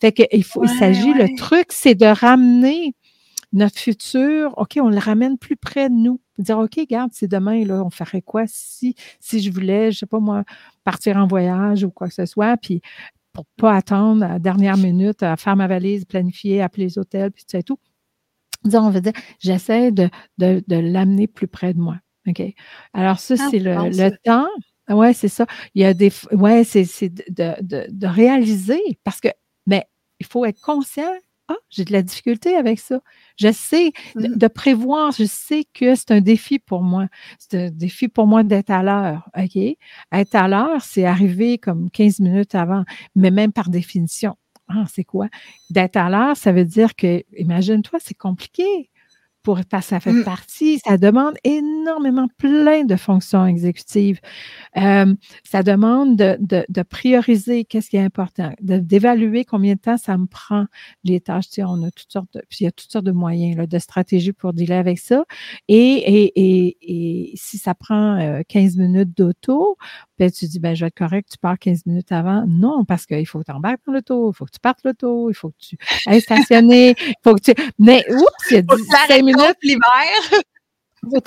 Fait qu'il faut, il s'agit, le truc, c'est de ramener notre futur, OK, on le ramène plus près de nous. Dire, OK, regarde, c'est demain, là, on ferait quoi si, si je voulais, je sais pas moi, partir en voyage ou quoi que ce soit, puis pour pas attendre à la dernière minute à faire ma valise, planifier, appeler les hôtels, puis tout ça et tout. on veut dire, j'essaie de, de, de l'amener plus près de moi. OK? Alors, ça, ah, c'est le, le temps. Oui, c'est ça. Il y a des. Ouais, c'est de, de, de, réaliser parce que, mais il faut être conscient. Ah, j'ai de la difficulté avec ça. Je sais mmh. de, prévoir, je sais que c'est un défi pour moi. C'est un défi pour moi d'être à l'heure. OK? Être à l'heure, c'est arriver comme 15 minutes avant, mais même par définition. Ah, c'est quoi? D'être à l'heure, ça veut dire que, imagine-toi, c'est compliqué pour, parce que ça fait mmh. partie, ça demande énormément plein de fonctions exécutives. Euh, ça demande de, de, de prioriser qu'est-ce qui est important, d'évaluer combien de temps ça me prend les tâches. Tu sais, on a toutes sortes de, puis il y a toutes sortes de moyens, là, de stratégies pour dealer avec ça. Et, et, et, et si ça prend 15 euh, minutes d'auto, tu dis, ben, je vais être correct, tu pars 15 minutes avant. Non, parce qu'il faut que tu embarques dans l'auto, il faut que tu partes l'auto, il faut que tu ailles stationner, il faut que tu. Mais, oups, il y a 10 minutes.
l'hiver.
Faut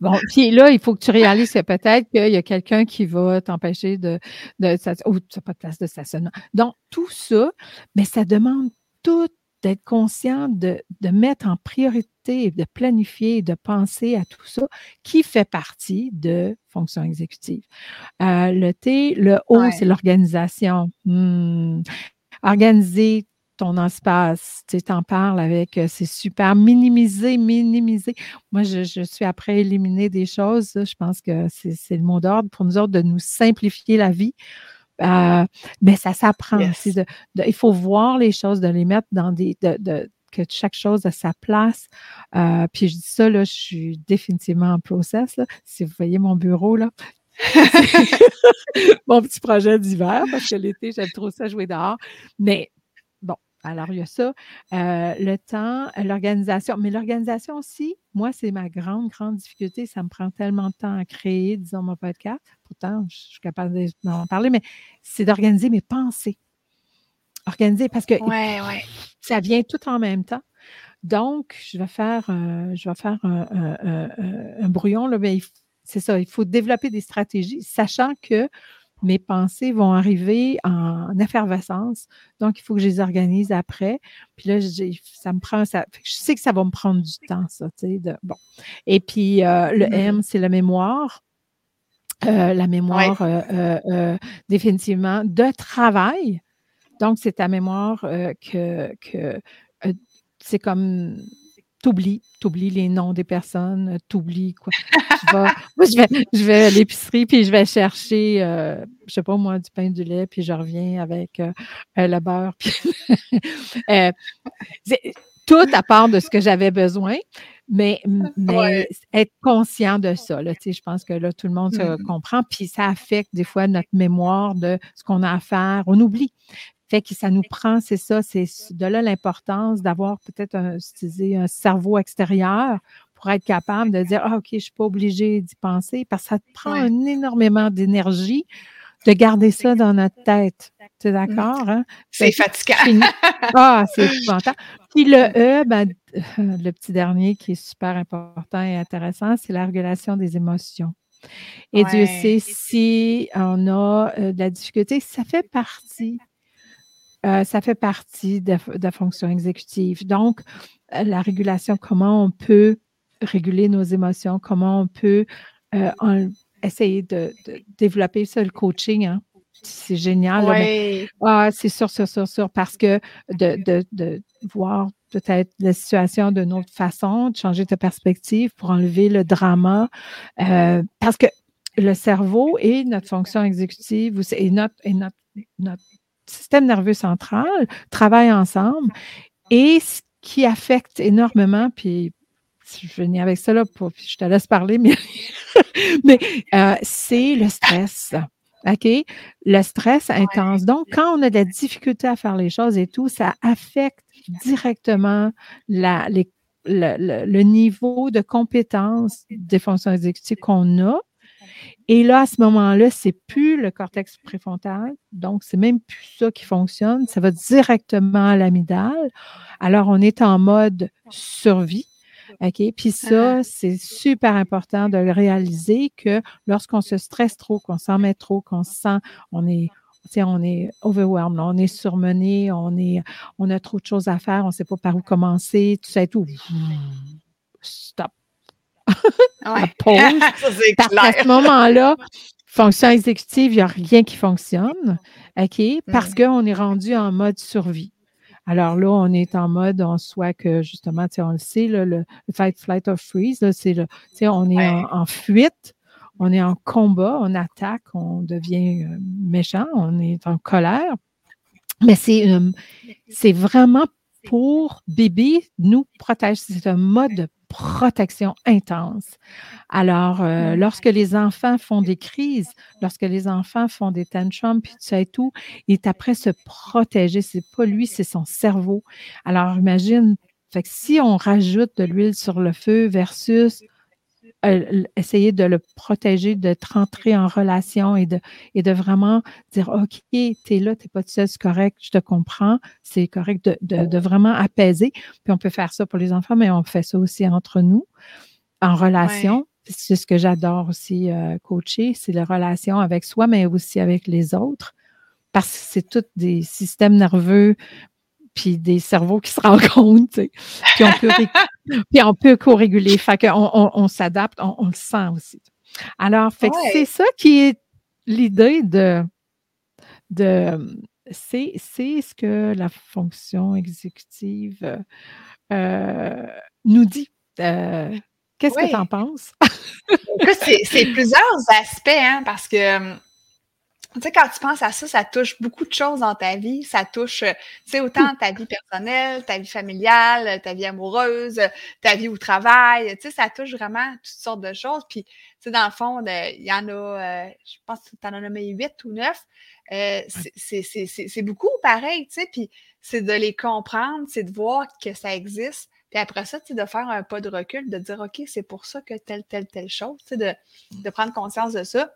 Bon, puis là, il faut que tu réalises que peut-être qu'il y a quelqu'un qui va t'empêcher de, de, ou tu n'as pas de place de stationnement. Donc, tout ça, mais ça demande tout d'être conscient de, de, mettre en priorité, de planifier, de penser à tout ça qui fait partie de fonction exécutive. Euh, le T, le O, c'est l'organisation. Hmm. Organiser ton espace, tu t'en parles avec, euh, c'est super, minimiser, minimiser. Moi, je, je, suis après éliminer des choses. Je pense que c'est le mot d'ordre pour nous autres de nous simplifier la vie. Euh, mais ça s'apprend aussi. De, il faut voir les choses, de les mettre dans des. De, que chaque chose a sa place. Euh, puis je dis ça, là, je suis définitivement en process. Là. Si vous voyez mon bureau, là, mon petit projet d'hiver, parce que l'été, j'aime trop ça jouer dehors. Mais alors, il y a ça. Euh, le temps, l'organisation. Mais l'organisation aussi, moi, c'est ma grande, grande difficulté. Ça me prend tellement de temps à créer, disons, mon podcast. Pourtant, je suis capable d'en parler, mais c'est d'organiser mes pensées. Organiser parce que ça vient tout en même temps. Donc, je vais faire, euh, je vais faire un, brouillon. Là, mais c'est ça, il faut développer des stratégies, sachant que mes pensées vont arriver en effervescence. Donc, il faut que je les organise après. Puis là, ça me prend, ça, je sais que ça va me prendre du temps, ça, tu sais, de, bon. Et puis, euh, le M, mm-hmm. c'est la mémoire. Euh, la mémoire, euh, définitivement, de travail. Donc, c'est ta mémoire que, que c'est comme t'oublies, t'oublies les noms des personnes, t'oublies quoi. moi, je vais, je vais à l'épicerie, puis je vais chercher, euh, je sais pas moi, du pain, du lait, puis je reviens avec euh, le beurre. Puis euh, tout à part de ce que j'avais besoin, mais, mais être conscient de ça. Là, je pense que là, tout le monde se mm-hmm. comprend, puis ça affecte des fois notre mémoire de ce qu'on a à faire. On oublie. Fait que ça nous prend, c'est ça, c'est de là l'importance d'avoir peut-être un, un cerveau extérieur pour être capable de dire, ah, OK, je ne suis pas obligé d'y penser, parce que ça te prend énormément d'énergie de garder ça dans notre tête. Tu es mmh. d'accord? Hein?
C'est fatigant.
ah, c'est épouvantable. Puis le E, ben, le petit dernier qui est super important et intéressant, c'est la régulation des émotions. Et Dieu sait si on a euh, de la difficulté, ça fait partie euh, ça fait partie de, la fonction exécutive. Donc, euh, la régulation, comment on peut réguler nos émotions, comment on peut euh, essayer de, développer ça, le coaching. Hein. C'est génial. ah, c'est sûr, sûr, sûr, sûr, parce que de, de voir peut-être la situation d'une autre façon, de changer ta perspective pour enlever le drama. parce que le cerveau et notre fonction exécutive et notre, et notre, notre système nerveux central travaillent ensemble et ce qui affecte énormément, puis je vais venir avec ça là, pour, je te laisse parler, mais, mais euh, c'est le stress. OK? Le stress intense. Donc, quand on a de la difficulté à faire les choses et tout, ça affecte directement la, le, le, niveau de compétence des fonctions exécutives qu'on a et là, à ce moment-là, c'est plus le cortex préfrontal, donc c'est même plus ça qui fonctionne, ça va directement à l'amygdale. Alors, on est en mode survie. OK? Puis ça, c'est super important de le réaliser que lorsqu'on se stresse trop, qu'on s'en met trop, qu'on se sent, on est, on est overwhelmed, on est surmené, on est, on a trop de choses à faire, on ne sait pas par où commencer, tu sais tout. Stop.
Ouais. pause.
parce qu'à ce moment-là, fonction exécutive, il n'y a rien qui fonctionne. OK? Parce mm. qu'on est rendu en mode survie. Alors là, on est en mode, on soit que justement, on le sait, le, fight, flight or freeze, c'est le, on est en, fuite, on est en combat, on attaque, on devient euh, méchant, on est en colère. Mais c'est, c'est vraiment pour bébé nous protéger. C'est un mode de protection intense. Alors, euh, lorsque les enfants font des crises, lorsque les enfants font des tantrums, puis tu sais tout, il est après se protéger. C'est pas lui, c'est son cerveau. Alors, imagine, fait que si on rajoute de l'huile sur le feu versus euh, essayer de le protéger, de te rentrer en relation et de, et de vraiment dire OK, tu es là, tu n'es pas tout seul, c'est correct, je te comprends, c'est correct de, vraiment apaiser. Puis on peut faire ça pour les enfants, mais on fait ça aussi entre nous, en relation. C'est ce que j'adore aussi euh, coacher, c'est la relation avec soi, mais aussi avec les autres parce que c'est tous des systèmes nerveux puis des cerveaux qui se rencontrent, puis on peut, puis on peut co-réguler. Fait qu'on on, s'adapte, on, le sent aussi. Alors, fait c'est ça qui est l'idée de, de c'est, ce que la fonction exécutive euh, nous dit. Euh, qu'est-ce que tu en penses?
c'est, plusieurs aspects, hein, parce que tu sais, quand tu penses à ça, ça touche beaucoup de choses dans ta vie. Ça touche, euh, tu sais, autant ta vie personnelle, ta vie familiale, ta vie amoureuse, ta vie au travail. Tu sais, ça touche vraiment toutes sortes de choses. Puis, tu sais, dans le fond, il y en a, euh, je pense que tu en as nommé huit ou neuf. Euh, c'est beaucoup pareil, tu sais. Puis, c'est de les comprendre, c'est de voir que ça existe. Puis après ça, tu sais, de faire un pas de recul, de dire, OK, c'est pour ça que telle, telle, telle chose, tu sais, de, de prendre conscience de ça.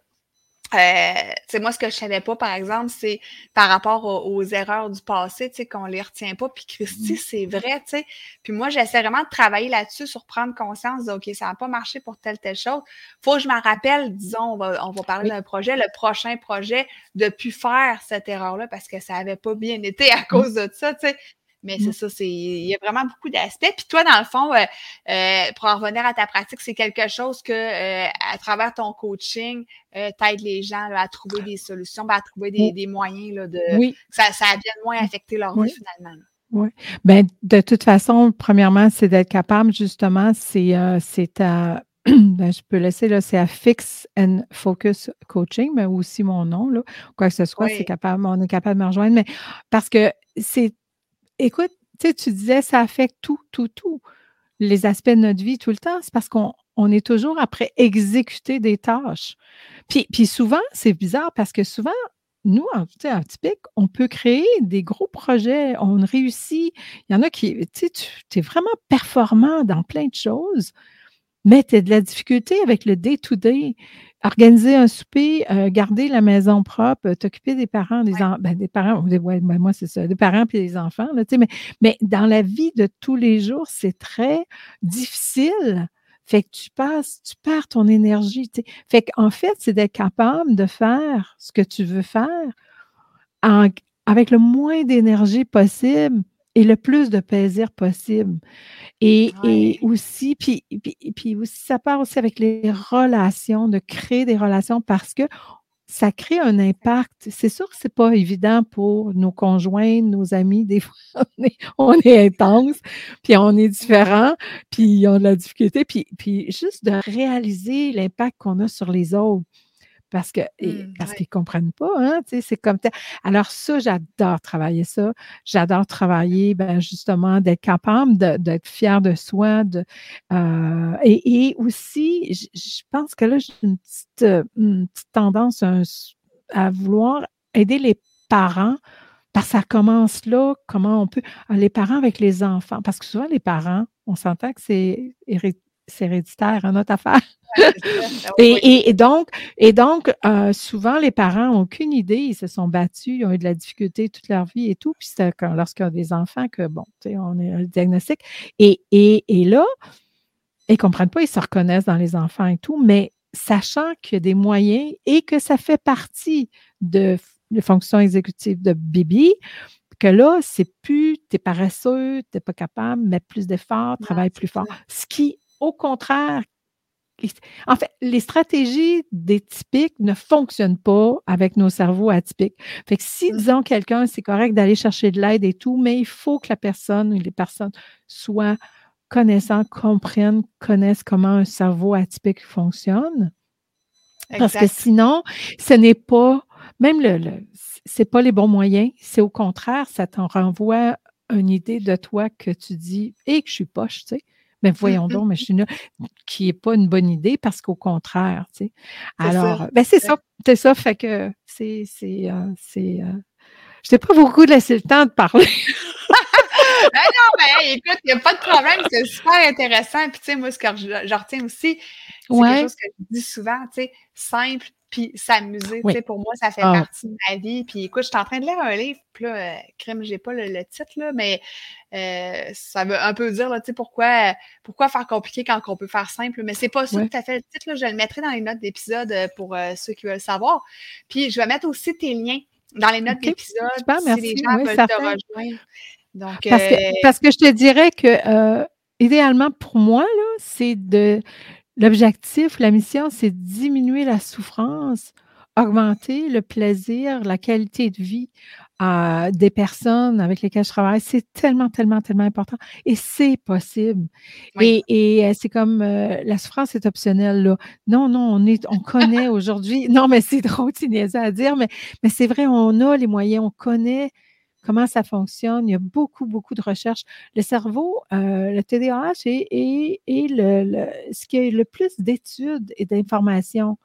Euh, moi, ce que je savais pas, par exemple, c'est par rapport aux, erreurs du passé, tu sais, qu'on les retient pas. Puis Christy, mmh. c'est vrai, tu sais. Puis moi, j'essaie vraiment de travailler là-dessus, sur prendre conscience de, OK, ça n'a pas marché pour telle, telle chose. Faut que je m'en rappelle, disons, on va, on va parler d'un projet, le prochain projet, de plus faire cette erreur-là parce que ça avait pas bien été à mmh. cause de ça, tu sais. Mais c'est mmh. ça, c'est il y a vraiment beaucoup d'aspects. Puis toi, dans le fond, euh, euh, pour en revenir à ta pratique, c'est quelque chose que euh, à travers ton coaching, t'aides les gens à trouver des solutions, ben, à trouver des, des moyens là, de que ça, ça bien moins affecter leur vie finalement.
Oui. Ben, de toute façon, premièrement, c'est d'être capable, justement, c'est c'est à ben, je peux laisser là, c'est à Fix and Focus Coaching, mais aussi mon nom, là. Quoi que ce soit, c'est capable, on est capable de me rejoindre. Mais parce que c'est écoute, tu disais, ça affecte tout, tout, tout, les aspects de notre vie tout le temps. C'est parce qu'on est toujours après exécuter des tâches. Puis, souvent, c'est bizarre parce que souvent, nous, en, en typique, on peut créer des gros projets, on réussit. Il y en a qui, tu sais, tu es vraiment performant dans plein de choses, mais tu as de la difficulté avec le day-to-day. Organiser un souper, euh, garder la maison propre, euh, t'occuper des parents, des, ben, des parents, ouais, ben, moi c'est ça, des parents puis des enfants, là, mais, mais dans la vie de tous les jours, c'est très difficile. Fait que tu passes, tu perds ton énergie. sais. Fait qu'en fait, c'est d'être capable de faire ce que tu veux faire en, avec le moins d'énergie possible et le plus de plaisir possible. Et, et aussi, puis, puis, aussi, ça part aussi avec les relations, de créer des relations parce que ça crée un impact. C'est sûr que c'est pas évident pour nos conjoints, nos amis. Des fois, on est, on est intense, puis on est différent, puis on a de la difficulté. Puis, puis juste de réaliser l'impact qu'on a sur les autres parce que mmh, parce qu'ils comprennent pas, hein, c'est comme Alors ça, j'adore travailler ça. J'adore travailler, ben, justement, d'être capable d'être fier de soi, de euh, et, aussi, je pense que là, j'ai une petite, euh, petite tendance à vouloir aider les parents parce que ça commence là, comment on peut. Ah, les parents avec les enfants, parce que souvent, les parents, on s'entend que c'est héréditaire, hein, notre affaire. et, donc, et donc euh, souvent, les parents n'ont aucune idée, ils se sont battus, ils ont eu de la difficulté toute leur vie et tout. Puis c'est lorsqu'il y a des enfants que, bon, on est un diagnostic. Et, et, et là, ils ne comprennent pas, ils se reconnaissent dans les enfants et tout, mais sachant qu'il y a des moyens et que ça fait partie de les fonctions exécutives de Bibi, que là, c'est plus, tu es paresseux, tu n'es pas capable, mettre plus d'efforts, travaille plus fort. Ce qui, au contraire, en fait, les stratégies des typiques ne fonctionnent pas avec nos cerveaux atypiques. Fait que si, mmh. disons, quelqu'un, c'est correct d'aller chercher de l'aide et tout, mais il faut que la personne ou les personnes soient connaissants, comprennent, connaissent comment un cerveau atypique fonctionne. Parce que sinon, ce n'est pas même le, le c'est pas les bons moyens, c'est au contraire, ça t'en renvoie une idée de toi que tu dis, et que je suis poche, tu sais. Mais voyons mm-hmm. donc, mais je suis qui n'est pas une bonne idée parce qu'au contraire, tu sais. Alors, ben c'est ça, c'est ça, fait que c'est, c'est, euh, c'est, euh, je t'ai pas beaucoup laissé le temps de parler.
ben non, mais écoute, il n'y a pas de problème, c'est super intéressant. Puis, tu sais, moi, ce que je, retiens aussi, c'est quelque chose que je dis souvent, tu sais, simple, puis s'amuser. Tu sais, pour moi, ça fait ah. partie de ma vie. Puis, écoute, je suis en train de lire un livre, puis là, euh, crème, j'ai pas le, titre, là, mais euh, ça veut un peu dire, là, tu sais, pourquoi, pourquoi faire compliqué quand on peut faire simple. Mais c'est pas ça tout à fait le titre, là. Je le mettrai dans les notes d'épisode euh, pour ceux qui veulent savoir. Puis, je vais mettre aussi tes liens dans les notes d'épisode si les gens veulent te rejoindre.
Donc, parce, que, euh, parce, que, je te dirais que euh, idéalement pour moi, là, c'est de l'objectif, la mission, c'est diminuer la souffrance, augmenter le plaisir, la qualité de vie euh, des personnes avec lesquelles je travaille. C'est tellement, tellement, tellement important. Et c'est possible. Et, et c'est comme la souffrance est optionnelle. Là. Non, non, on est, on connaît aujourd'hui. Non, mais c'est trop à dire, mais, mais c'est vrai, on a les moyens, on connaît comment ça fonctionne. Il y a beaucoup, beaucoup de recherches. Le cerveau, euh, le TDAH est, le, ce qui a le plus d'études et d'informations.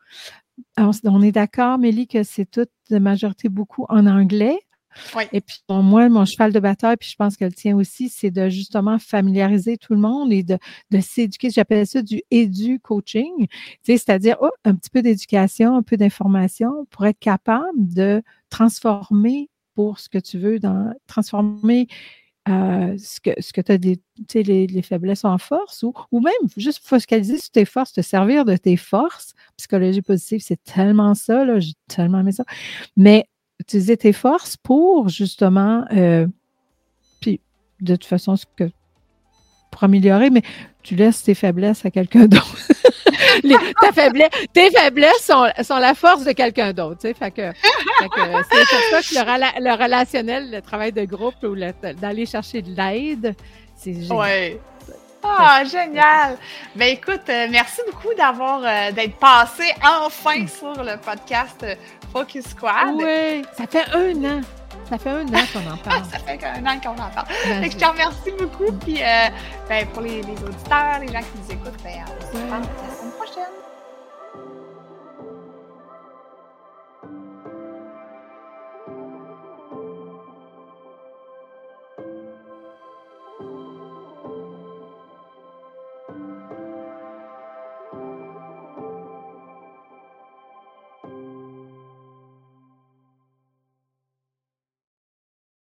On, est d'accord, Mélie, que c'est toute de majorité beaucoup en anglais.
Oui.
Et puis, moi, mon cheval de bataille, puis je pense que le tien aussi, c'est de justement familiariser tout le monde et de, de s'éduquer. J'appelle ça du édu-coaching, c'est-à-dire oh, un petit peu d'éducation, un peu d'information pour être capable de transformer pour ce que tu veux, dans, transformer euh, ce que, ce que tu as des, les, les, faiblesses en force ou, ou même juste focaliser sur tes forces, te servir de tes forces. Psychologie positive, c'est tellement ça, là, j'ai tellement aimé ça. Mais utiliser tes forces pour justement, euh, puis de toute façon, ce que pour améliorer, mais tu laisses tes faiblesses à quelqu'un d'autre. tes faiblesses sont, la force de quelqu'un d'autre. c'est pour ça que le, relationnel, le travail de groupe ou d'aller chercher de l'aide, c'est génial.
Ah, génial! Ben écoute, euh, merci beaucoup d'avoir euh, d'être passé enfin mm. sur le podcast euh, Focus Squad.
Oui, ça fait un an. Ça fait un an qu'on en parle.
ça fait un an qu'on en parle. Ben, je te remercie beaucoup. Puis ben, pour les, auditeurs, les gens qui nous écoutent, ben, on se prochaine.